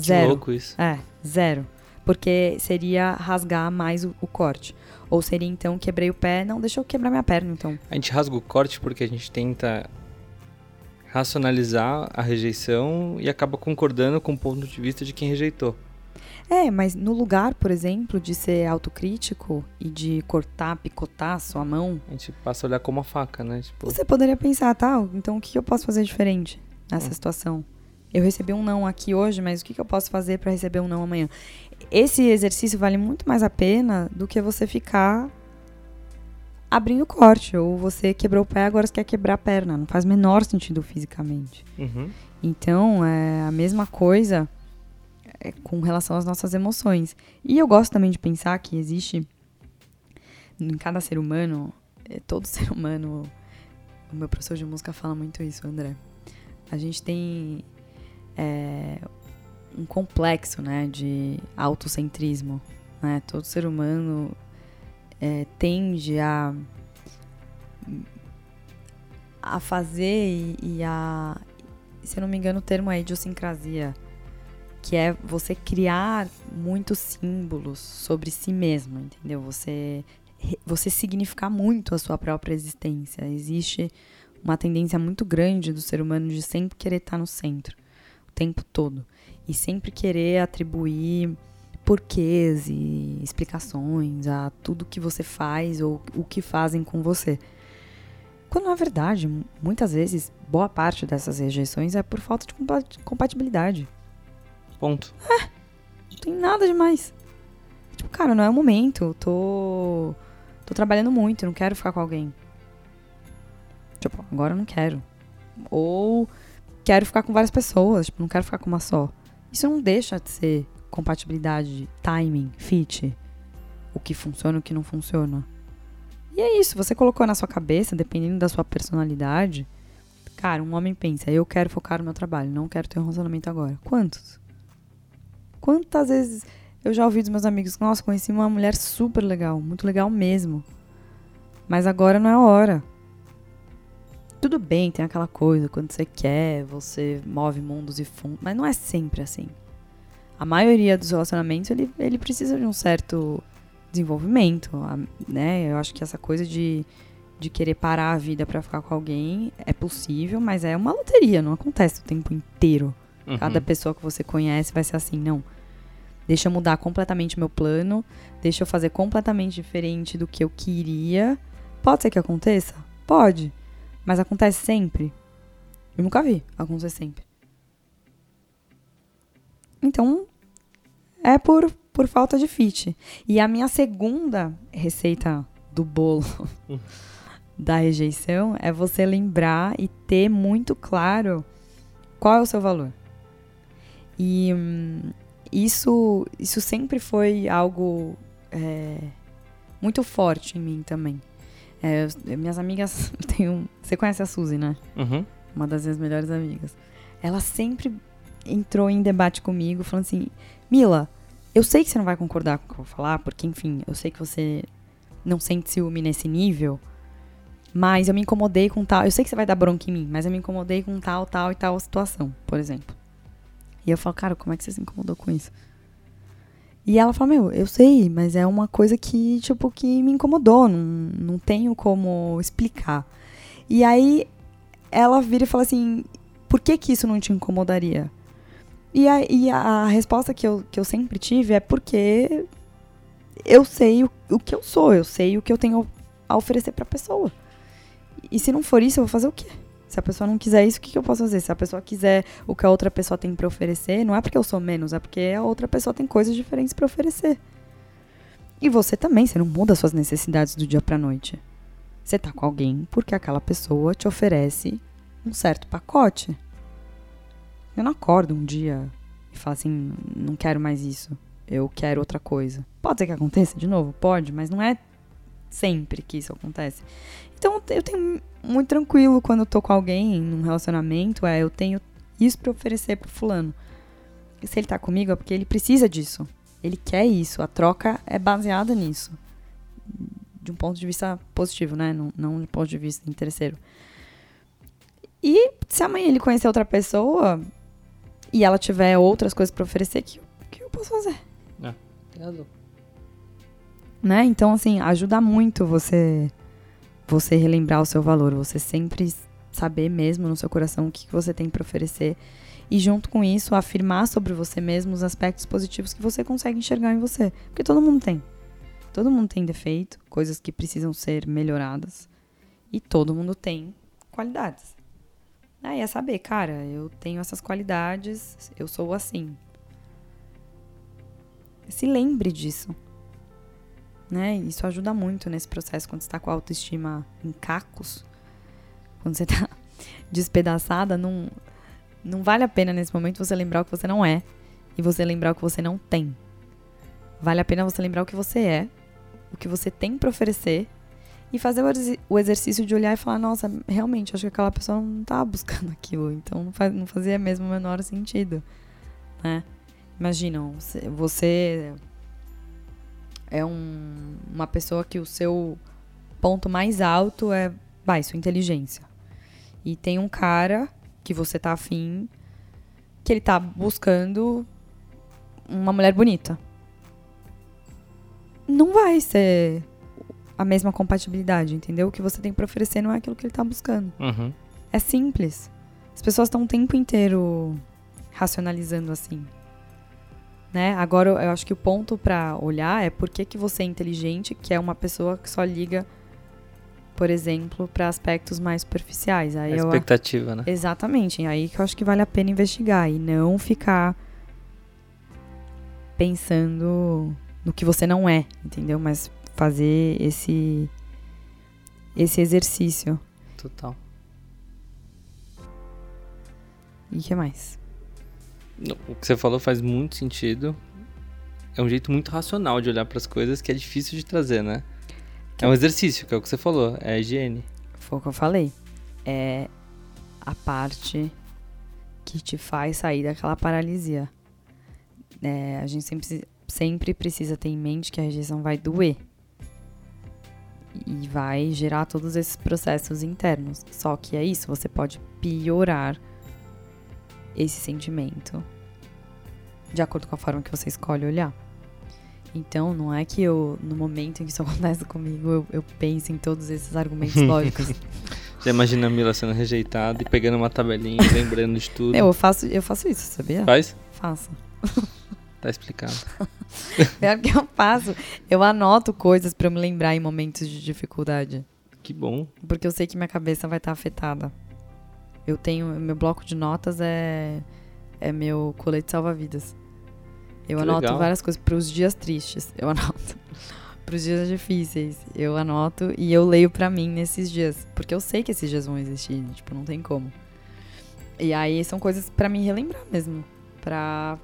Zero. Que louco isso. É, zero. Porque seria rasgar mais o, o, corte. Ou seria então, quebrei o pé, não, deixa eu quebrar minha perna então. A gente rasga o corte porque a gente tenta racionalizar a rejeição e acaba concordando com o ponto de vista de quem rejeitou. É, mas no lugar, por exemplo, de ser autocrítico e de cortar, picotar a sua mão. A gente passa a olhar como uma faca, né? Tipo... Você poderia pensar, tá, então o que eu posso fazer diferente nessa hum. situação? Eu recebi um não aqui hoje, mas o que eu posso fazer para receber um não amanhã? Esse exercício vale muito mais a pena do que você ficar abrindo corte. Ou você quebrou o pé, agora você quer quebrar a perna. Não faz menor sentido fisicamente. Uhum. Então, é a mesma coisa com relação às nossas emoções. E eu gosto também de pensar que existe em cada ser humano, é, todo ser humano, o meu professor de música fala muito isso, André. A gente tem é, um complexo, né, de autocentrismo, né? Todo ser humano é, tende a a fazer e, e a se eu não me engano o termo é idiosincrasia que é você criar muitos símbolos sobre si mesmo, entendeu? Você você significar muito a sua própria existência. Existe uma tendência muito grande do ser humano de sempre querer estar no centro, o tempo todo, e sempre querer atribuir porquês e explicações a tudo que você faz ou o que fazem com você. Quando na verdade, muitas vezes, boa parte dessas rejeições é por falta de compatibilidade. Ponto. É. Não tem nada demais. Tipo, cara, não é o momento. Tô. Tô trabalhando muito, não quero ficar com alguém. Tipo, agora eu não quero. Ou quero ficar com várias pessoas, tipo, não quero ficar com uma só. Isso não deixa de ser compatibilidade, timing, fit. O que funciona e o que não funciona. E é isso, você colocou na sua cabeça, dependendo da sua personalidade. Cara, um homem pensa, eu quero focar no meu trabalho, não quero ter um relacionamento agora. Quantos? Quantas vezes eu já ouvi dos meus amigos, nossa, conheci uma mulher super legal, muito legal mesmo. Mas agora não é a hora. Tudo bem, tem aquela coisa, quando você quer, você move mundos e fundos, mas não é sempre assim. A maioria dos relacionamentos, ele, ele precisa de um certo desenvolvimento, né? Eu acho que essa coisa de, de querer parar a vida para ficar com alguém é possível, mas é uma loteria, não acontece o tempo inteiro. Uhum. Cada pessoa que você conhece vai ser assim, não. Deixa eu mudar completamente meu plano, deixa eu fazer completamente diferente do que eu queria. Pode ser que aconteça? Pode. Mas acontece sempre? Eu nunca vi acontecer sempre. Então, é por, por falta de fit. E a minha segunda receita do bolo uhum. da rejeição é você lembrar e ter muito claro qual é o seu valor. E hum, isso, isso sempre foi algo é, muito forte em mim também. É, minhas amigas têm um. Você conhece a Suzy, né? Uhum. Uma das minhas melhores amigas. Ela sempre entrou em debate comigo, falando assim: Mila, eu sei que você não vai concordar com o que eu vou falar, porque, enfim, eu sei que você não sente ciúme nesse nível, mas eu me incomodei com tal. Eu sei que você vai dar bronca em mim, mas eu me incomodei com tal, tal e tal situação, por exemplo. E eu falo, cara, como é que você se incomodou com isso? E ela fala, meu, eu sei, mas é uma coisa que, tipo, que me incomodou, não, não tenho como explicar. E aí ela vira e fala assim, por que que isso não te incomodaria? E a, e a resposta que eu, que eu sempre tive é porque eu sei o, o que eu sou, eu sei o que eu tenho a oferecer pra pessoa. E se não for isso, eu vou fazer o quê? Se a pessoa não quiser isso, o que, eu posso fazer? Se a pessoa quiser o que a outra pessoa tem para oferecer, não é porque eu sou menos, é porque a outra pessoa tem coisas diferentes para oferecer. E você também, você não muda suas necessidades do dia pra noite. Você tá com alguém porque aquela pessoa te oferece um certo pacote. Eu não acordo um dia e falo assim, não quero mais isso. Eu quero outra coisa. Pode ser que aconteça de novo? Pode, mas não é sempre que isso acontece. Então eu tenho muito tranquilo quando eu tô com alguém num relacionamento, é eu tenho isso para oferecer pro fulano. E se ele tá comigo é porque ele precisa disso. Ele quer isso. A troca é baseada nisso. De um ponto de vista positivo, né? Não, não de ponto de vista interesseiro. E se amanhã ele conhecer outra pessoa e ela tiver outras coisas para oferecer, o que, que eu posso fazer? É, tem razão. Né? Então, assim, ajuda muito você você relembrar o seu valor, você sempre saber mesmo no seu coração o que você tem para oferecer e junto com isso afirmar sobre você mesmo os aspectos positivos que você consegue enxergar em você, porque todo mundo tem. Todo mundo tem defeito, coisas que precisam ser melhoradas e todo mundo tem qualidades. Aí é saber, cara, eu tenho essas qualidades, eu sou assim. Se lembre disso. Né? Isso ajuda muito nesse processo quando você está com a autoestima em cacos. Quando você está despedaçada, não, não vale a pena nesse momento você lembrar o que você não é e você lembrar o que você não tem. Vale a pena você lembrar o que você é, o que você tem para oferecer e fazer o exercício de olhar e falar: nossa, realmente, acho que aquela pessoa não estava buscando aquilo, então não, faz, não fazia mesmo o menor sentido. Né? Você é um, uma pessoa que o seu ponto mais alto é, vai, sua inteligência. E tem um cara que você tá afim, que ele tá buscando uma mulher bonita. Não vai ser a mesma compatibilidade, entendeu? O que você tem para oferecer não é aquilo que ele tá buscando. Uhum. É simples. As pessoas estão o tempo inteiro racionalizando assim. Né? Agora, eu acho que o ponto para olhar é por que, que você é inteligente, que é uma pessoa que só liga por exemplo, para aspectos mais superficiais. Aí a expectativa, eu... né? Exatamente. Aí que eu acho que vale a pena investigar e não ficar pensando no que você não é, entendeu? Mas fazer esse esse exercício. Total. E o que mais? O que você falou faz muito sentido. É um jeito muito racional de olhar para as coisas que é difícil de trazer, né? É um exercício, que é o que você falou, é a higiene. Foi o que eu falei. É a parte que te faz sair daquela paralisia. É, a gente sempre, sempre precisa ter em mente que a rejeição vai doer. E vai gerar todos esses processos internos. Só que é isso, você pode piorar esse sentimento de acordo com a forma que você escolhe olhar. Então, não é que eu, no momento em que isso acontece comigo, eu, eu penso em todos esses argumentos lógicos. Você imagina a Mila sendo rejeitada e pegando uma tabelinha, lembrando de tudo. Eu faço, eu faço isso, sabia? Faz? Faço. Tá explicado. Pior que eu faço. Eu anoto coisas para eu me lembrar em momentos de dificuldade. Que bom. Porque eu sei que minha cabeça vai estar afetada. Eu tenho. Meu bloco de notas é. É meu colete salva-vidas. Eu que anoto legal. várias coisas para os dias tristes. Eu anoto. para os dias difíceis. Eu anoto e eu leio para mim nesses dias. Porque eu sei que esses dias vão existir. Tipo, não tem como. E aí são coisas para me relembrar mesmo. Pra,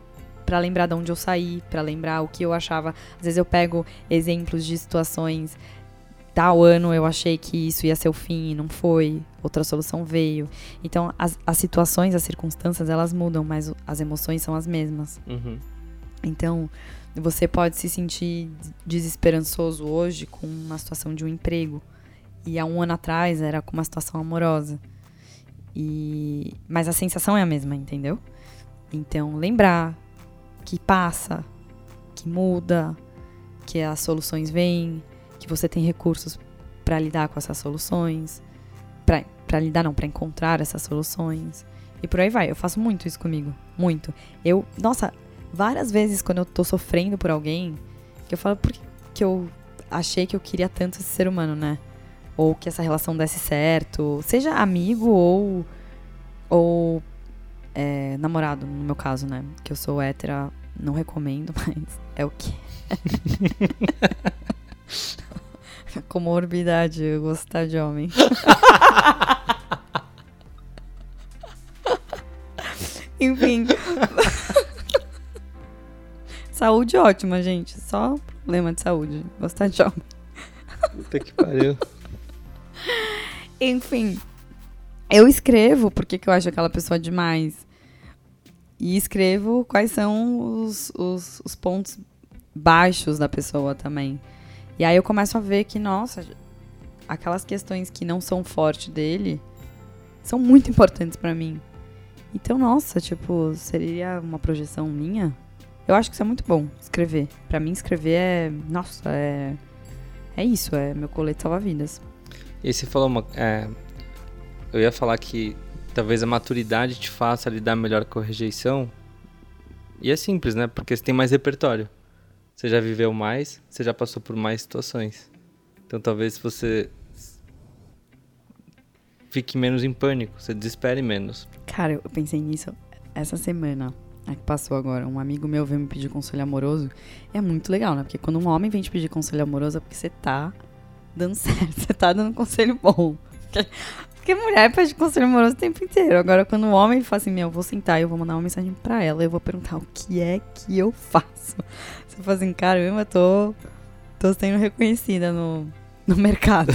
pra lembrar de onde eu saí. para lembrar o que eu achava. Às vezes eu pego exemplos de situações. Tal ano eu achei que isso ia ser o fim e não foi. Outra solução veio. Então, as, as situações, as circunstâncias, elas mudam, mas as emoções são as mesmas. Uhum. Então, você pode se sentir desesperançoso hoje com uma situação de um emprego. E há um ano atrás era com uma situação amorosa. E mas a sensação é a mesma, entendeu? Então, lembrar que passa, que muda, que as soluções vêm, você tem recursos para lidar com essas soluções, para lidar não, para encontrar essas soluções. E por aí vai. Eu faço muito isso comigo, muito. Eu, nossa, várias vezes quando eu tô sofrendo por alguém, que eu falo, por que, que eu achei que eu queria tanto esse ser humano, né? Ou que essa relação desse certo, seja amigo ou, ou é, namorado, no meu caso, né? Que eu sou hétera, não recomendo, mas é o que Comorbidade, eu gostar de homem. Enfim. Saúde ótima, gente. Só problema de saúde. Gostar de homem. Puta que pariu. Enfim, eu escrevo porque que eu acho aquela pessoa demais. E escrevo quais são os, os, os pontos baixos da pessoa também. E aí eu começo a ver que, nossa, aquelas questões que não são forte dele são muito importantes pra mim. Então, nossa, tipo, seria uma projeção minha? Eu acho que isso é muito bom, escrever. Pra mim, escrever é. Nossa, é. É isso, é meu colete salva-vidas. E você falou uma. é, eu ia falar que talvez a maturidade te faça lidar melhor com a rejeição. E é simples, né? Porque você tem mais repertório. Você já viveu mais, você já passou por mais situações. Então talvez você fique menos em pânico, você desespere menos. Cara, eu pensei nisso essa semana. A que passou agora. Um amigo meu veio me pedir conselho amoroso. É muito legal, né? Porque quando um homem vem te pedir conselho amoroso é porque você tá dando certo. Você tá dando conselho bom. Porque, mulher pede conselho amoroso o tempo inteiro. Agora, quando um homem fala assim, meu, eu vou sentar e eu vou mandar uma mensagem pra ela. Eu vou perguntar o que é que eu faço. Você fala assim, caramba, eu tô, tô sendo reconhecida no, no mercado.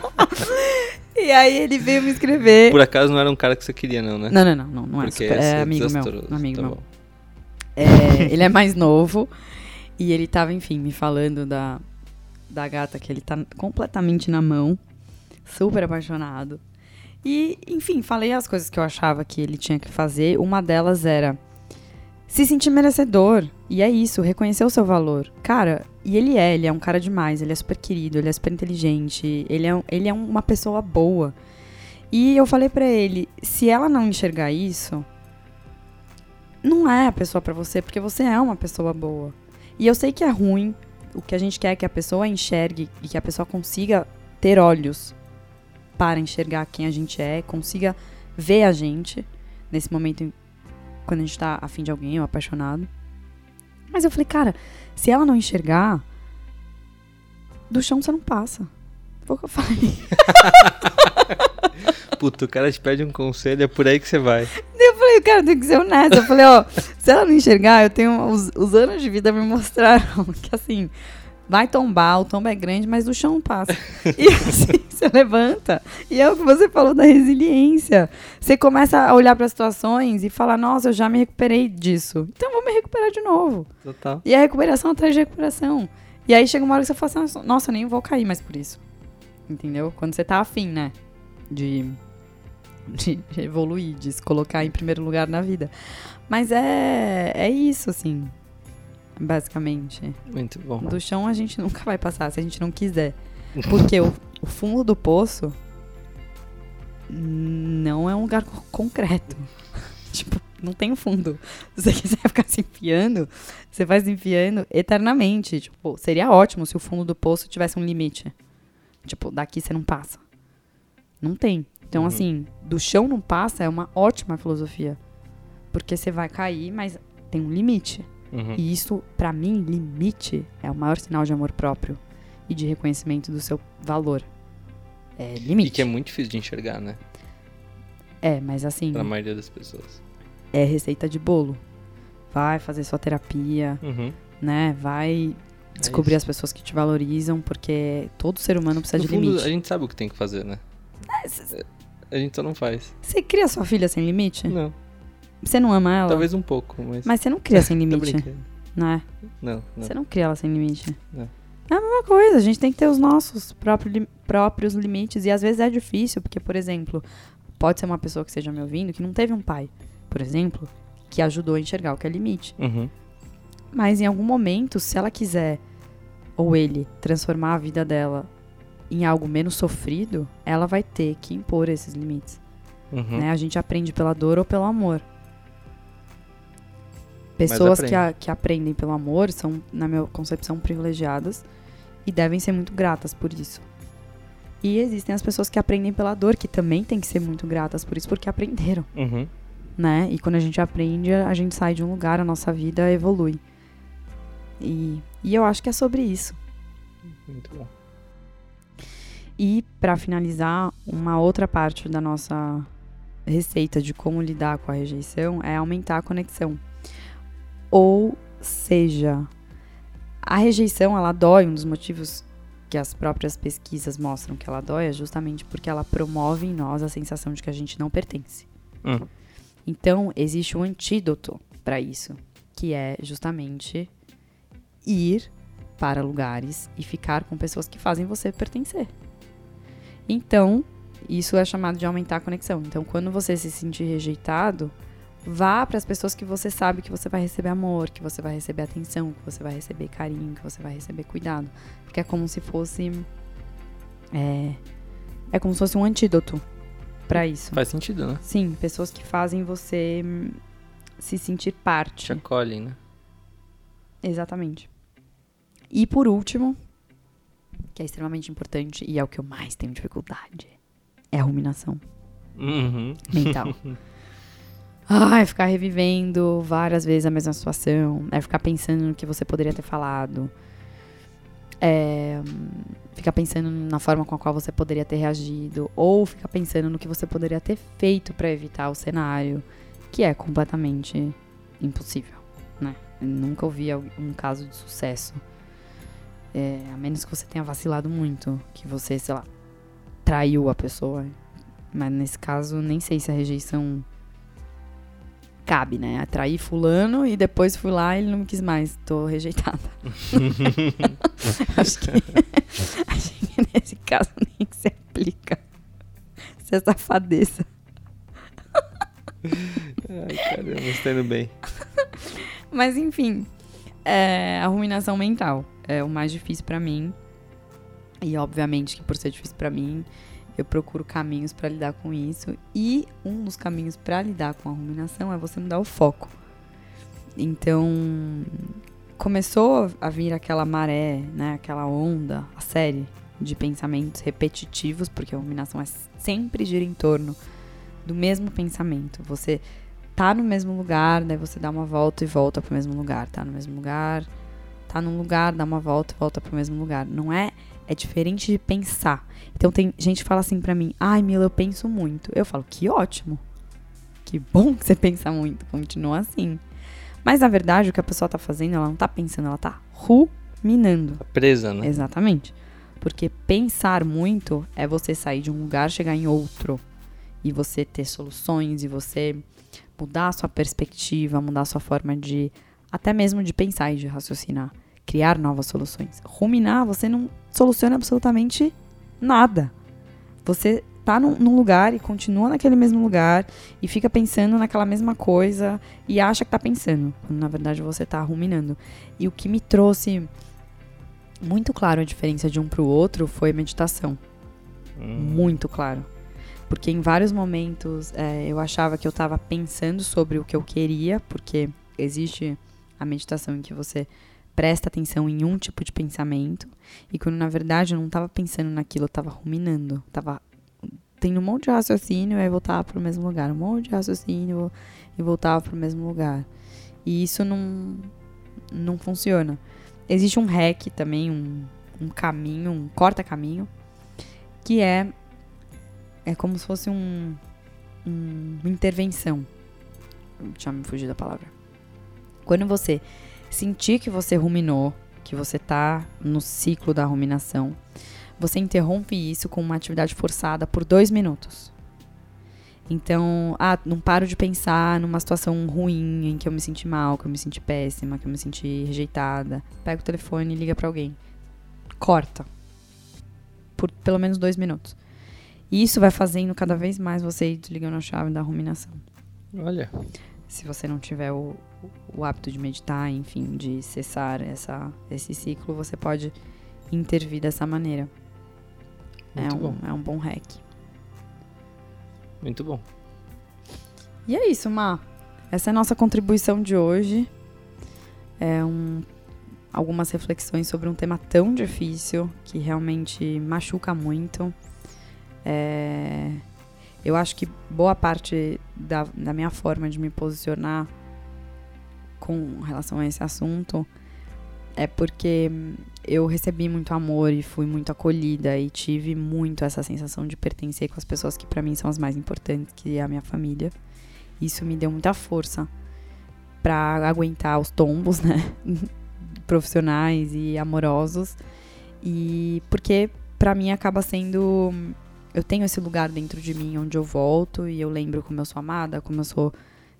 e aí ele veio me escrever. Por acaso não era um cara que você queria, não, né? Não, não, não, não, não é super. É amigo meu. Amigo tá meu. É, ele é mais novo. E ele tava, enfim, me falando da, da gata que ele tá completamente na mão. Super apaixonado. E, enfim, falei as coisas que eu achava que ele tinha que fazer. Uma delas era se sentir merecedor. E é isso, reconhecer o seu valor. Cara, e ele é, ele é um cara demais, ele é super querido, ele é super inteligente, ele é, ele é uma pessoa boa. E eu falei pra ele, se ela não enxergar isso, não é a pessoa pra você, porque você é uma pessoa boa. E eu sei que é ruim, o que a gente quer é que a pessoa enxergue e que a pessoa consiga ter olhos para enxergar quem a gente é, consiga ver a gente nesse momento quando a gente tá afim de alguém ou apaixonado. Mas eu falei, cara, se ela não enxergar, do chão você não passa. Foi o que eu falei. Puta, o cara te pede um conselho, é por aí que você vai. Eu falei, cara, tem que ser honesta. Eu falei, ó, se ela não enxergar, eu tenho. Os, os anos de vida me mostraram que assim, vai tombar, o tombo é grande, mas do chão passa. E assim, você levanta. E é o que você falou da resiliência. Você começa a olhar para situações e falar, nossa, eu já me recuperei disso. Então eu vou me recuperar de novo. Total. E a recuperação atrás de recuperação. E aí chega uma hora que você fala assim, nossa, eu nem vou cair mais por isso. Entendeu? Quando você tá afim, né? De, de evoluir, de se colocar em primeiro lugar na vida. Mas é, é isso, assim. Basicamente. Muito bom. Do chão a gente nunca vai passar se a gente não quiser. Porque o, o fundo do poço não é um lugar co- concreto. tipo, não tem fundo. Se você quiser ficar se enfiando, você vai se enfiando eternamente. Tipo, seria ótimo se o fundo do poço tivesse um limite. Tipo, daqui você não passa. Não tem. Então, Uhum. assim, do chão não passa é uma ótima filosofia. Porque você vai cair, mas tem um limite. Uhum. E isso, pra mim, limite é o maior sinal de amor próprio e de reconhecimento do seu valor. É limite. E que é muito difícil de enxergar, né? É, mas assim, Pra maioria das pessoas. é receita de bolo. Vai fazer sua terapia, Uhum. né? Vai descobrir É as pessoas que te valorizam, porque todo ser humano precisa No de fundo, limite. a gente sabe o que tem que fazer, né? A gente só não faz. Você cria sua filha sem limite? Não. Você não ama ela? Talvez um pouco, mas. Mas você não cria sem limite, brincando. né? Não, não. Você não cria ela sem limite. Não. É a mesma coisa, a gente tem que ter os nossos próprios, lim- próprios limites. E às vezes é difícil, porque, por exemplo, pode ser uma pessoa que esteja me ouvindo que não teve um pai, por exemplo, que ajudou a enxergar o que é limite. Uhum. Mas em algum momento, se ela quiser, ou ele, transformar a vida dela em algo menos sofrido, ela vai ter que impor esses limites. Uhum. Né? A gente aprende pela dor ou pelo amor. Pessoas que, a- que aprendem pelo amor são, na minha concepção, privilegiadas e devem ser muito gratas por isso. E existem as pessoas que aprendem pela dor, que também têm que ser muito gratas por isso, porque aprenderam, Uhum. né? E quando a gente aprende, a gente sai de um lugar, a nossa vida evolui. E, e eu acho que é sobre isso. Muito bom. E para finalizar, uma outra parte da nossa receita de como lidar com a rejeição é aumentar a conexão. Ou seja, a rejeição ela dói, um dos motivos que as próprias pesquisas mostram que ela dói é justamente porque ela promove em nós a sensação de que a gente não pertence. Hum. Então, existe um antídoto para isso, que é justamente ir para lugares e ficar com pessoas que fazem você pertencer. Então, isso é chamado de aumentar a conexão. Então, quando você se sentir rejeitado, vá para as pessoas que você sabe que você vai receber amor, que você vai receber atenção, que você vai receber carinho, que você vai receber cuidado. Porque é como se fosse. É, é como se fosse um antídoto para isso. Faz sentido, né? Sim, pessoas que fazem você hum, se sentir parte. Te acolhem, né? Exatamente. E por último, que é extremamente importante e é o que eu mais tenho dificuldade, é a ruminação Uhum. mental. Ai, ficar revivendo várias vezes a mesma situação, é ficar pensando no que você poderia ter falado, é ficar pensando na forma com a qual você poderia ter reagido, ou ficar pensando no que você poderia ter feito para evitar o cenário, que é completamente impossível, né? Eu nunca ouvi um caso de sucesso. É, a menos que você tenha vacilado muito, que você, sei lá, traiu a pessoa. Mas nesse caso, nem sei se a rejeição cabe, né? Atraí fulano e depois fui lá e ele não me quis mais. Tô rejeitada. acho, que, acho que nesse caso nem se aplica. Se é safadeza. Ai, caramba, você tá indo bem. Mas enfim, é, a ruminação mental é o mais difícil pra mim. E obviamente que por ser difícil pra mim, eu procuro caminhos pra lidar com isso. E um dos caminhos pra lidar com a ruminação é você mudar o foco. Então, começou a vir aquela maré, né, aquela onda, a série de pensamentos repetitivos, porque a ruminação é sempre gira em torno do mesmo pensamento. Você tá no mesmo lugar, daí você dá uma volta e volta pro mesmo lugar. Tá no mesmo lugar, tá num lugar, dá uma volta e volta pro mesmo lugar. Não é. É diferente de pensar. Então tem gente que fala assim pra mim: ai, Mila, eu penso muito. Eu falo: que ótimo. Que bom que você pensa muito. Continua assim. Mas na verdade, o que a pessoa tá fazendo, ela não tá pensando, ela tá ruminando. Tá presa, né? Exatamente. Porque pensar muito é você sair de um lugar, chegar em outro. E você ter soluções, e você mudar a sua perspectiva, mudar a sua forma de. até mesmo de pensar e de raciocinar. Criar novas soluções. Ruminar, você não soluciona absolutamente nada. Você tá num, num lugar e continua naquele mesmo lugar e fica pensando naquela mesma coisa e acha que tá pensando, quando na verdade você tá ruminando. E o que me trouxe muito claro a diferença de um pro outro foi a meditação. Hum. Muito claro. Porque em vários momentos é, eu achava que eu estava pensando sobre o que eu queria, porque existe a meditação em que você presta atenção em um tipo de pensamento, e quando na verdade eu não estava pensando naquilo, eu estava ruminando, estava tendo um monte de raciocínio e aí voltava para o mesmo lugar, um monte de raciocínio e voltava para o mesmo lugar. E isso não, não funciona. Existe um hack também, um, um caminho, um corta-caminho, que é é como se fosse um, um- uma intervenção. Já me fugi da palavra. Quando você sentir que você ruminou, que você tá no ciclo da ruminação, você interrompe isso com uma atividade forçada por dois minutos. Então, ah, não paro de pensar numa situação ruim em que eu me senti mal, que eu me senti péssima, que eu me senti rejeitada. Pega o telefone e liga pra alguém. Corta. Por pelo menos dois minutos. E isso vai fazendo cada vez mais você ir desligando a chave da ruminação. Olha, Se você não tiver o, o hábito de meditar, enfim, de cessar essa, esse ciclo, você pode intervir dessa maneira. É muito um, bom. é um bom hack. Muito bom. E é isso, Má. Essa é a nossa contribuição de hoje. É um, algumas reflexões sobre um tema tão difícil que realmente machuca muito. É, eu acho que boa parte da, da minha forma de me posicionar com relação a esse assunto é porque eu recebi muito amor e fui muito acolhida e tive muito essa sensação de pertencer com as pessoas que pra mim são as mais importantes, que é a minha família. Isso me deu muita força pra aguentar os tombos, né? Profissionais e amorosos. E porque para mim acaba sendo eu tenho esse lugar dentro de mim onde eu volto e eu lembro como eu sou amada, como eu sou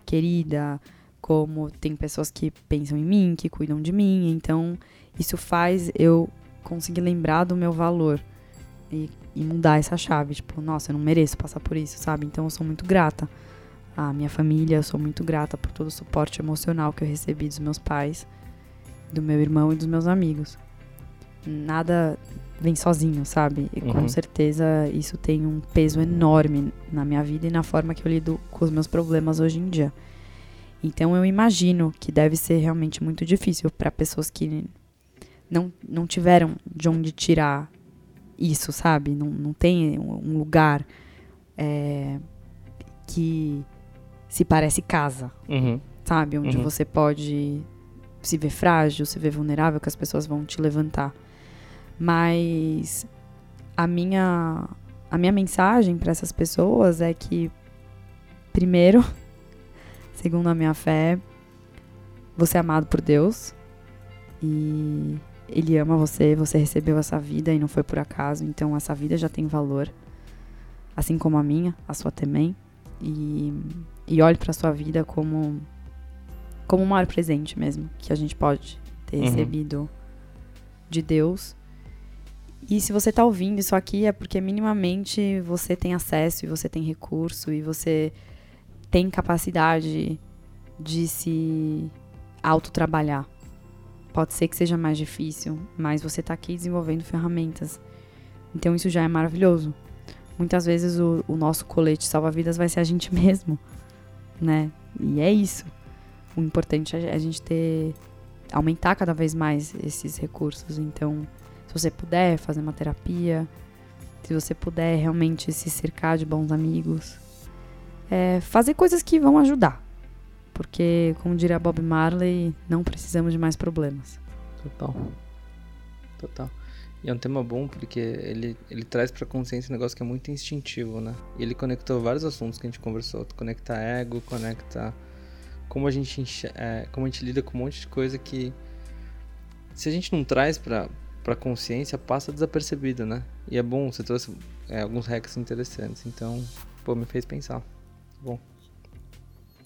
querida, como tem pessoas que pensam em mim, que cuidam de mim. Então, isso faz eu conseguir lembrar do meu valor e, e mudar essa chave. Tipo, nossa, eu não mereço passar por isso, sabe? Então, eu sou muito grata à minha família, eu sou muito grata por todo o suporte emocional que eu recebi dos meus pais, do meu irmão e dos meus amigos. Nada vem sozinho, sabe? E uhum. com certeza isso tem um peso enorme na minha vida e na forma que eu lido com os meus problemas hoje em dia. Então eu imagino que deve ser realmente muito difícil para pessoas que não, não tiveram de onde tirar isso, sabe? Não, não tem um lugar é, que se parece casa, uhum. sabe? Onde uhum. você pode se ver frágil, se ver vulnerável, que as pessoas vão te levantar. Mas a minha a minha mensagem para essas pessoas é que primeiro, segundo a minha fé, você é amado por Deus e ele ama você, você recebeu essa vida e não foi por acaso, então essa vida já tem valor, assim como a minha, a sua também. E, e olhe para sua vida como como o maior presente mesmo que a gente pode ter uhum. recebido de Deus e se você está ouvindo isso aqui é porque minimamente você tem acesso e você tem recurso e você tem capacidade de se autotrabalhar. Pode ser que seja mais difícil, mas você está aqui desenvolvendo ferramentas. Então isso já é maravilhoso. Muitas vezes o, o nosso colete salva-vidas vai ser a gente mesmo, né? E é isso. O importante é a gente ter aumentar cada vez mais esses recursos. Então, se você puder fazer uma terapia, se você puder realmente se cercar de bons amigos, é, fazer coisas que vão ajudar. Porque, como diria Bob Marley, não precisamos de mais problemas. Total. Total. E é um tema bom porque ele, ele traz pra consciência um negócio que é muito instintivo, né? E ele conectou vários assuntos que a gente conversou. Conecta ego, conecta como a gente, é, como a gente lida com um monte de coisa que se a gente não traz pra, para consciência passa desapercebido, né? E é bom, você trouxe é, alguns hacks interessantes, então, pô, me fez pensar. Bom.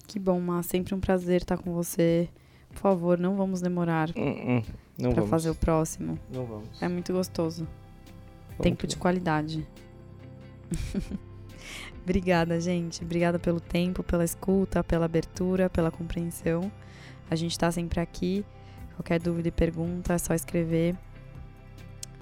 Que bom, mas sempre um prazer estar com você. Por favor, não vamos demorar uh, uh, para fazer o próximo. Não vamos. É muito gostoso. Vamos tempo de qualidade. Obrigada, gente. Obrigada pelo tempo, pela escuta, pela abertura, pela compreensão. A gente está sempre aqui. Qualquer dúvida e pergunta é só escrever.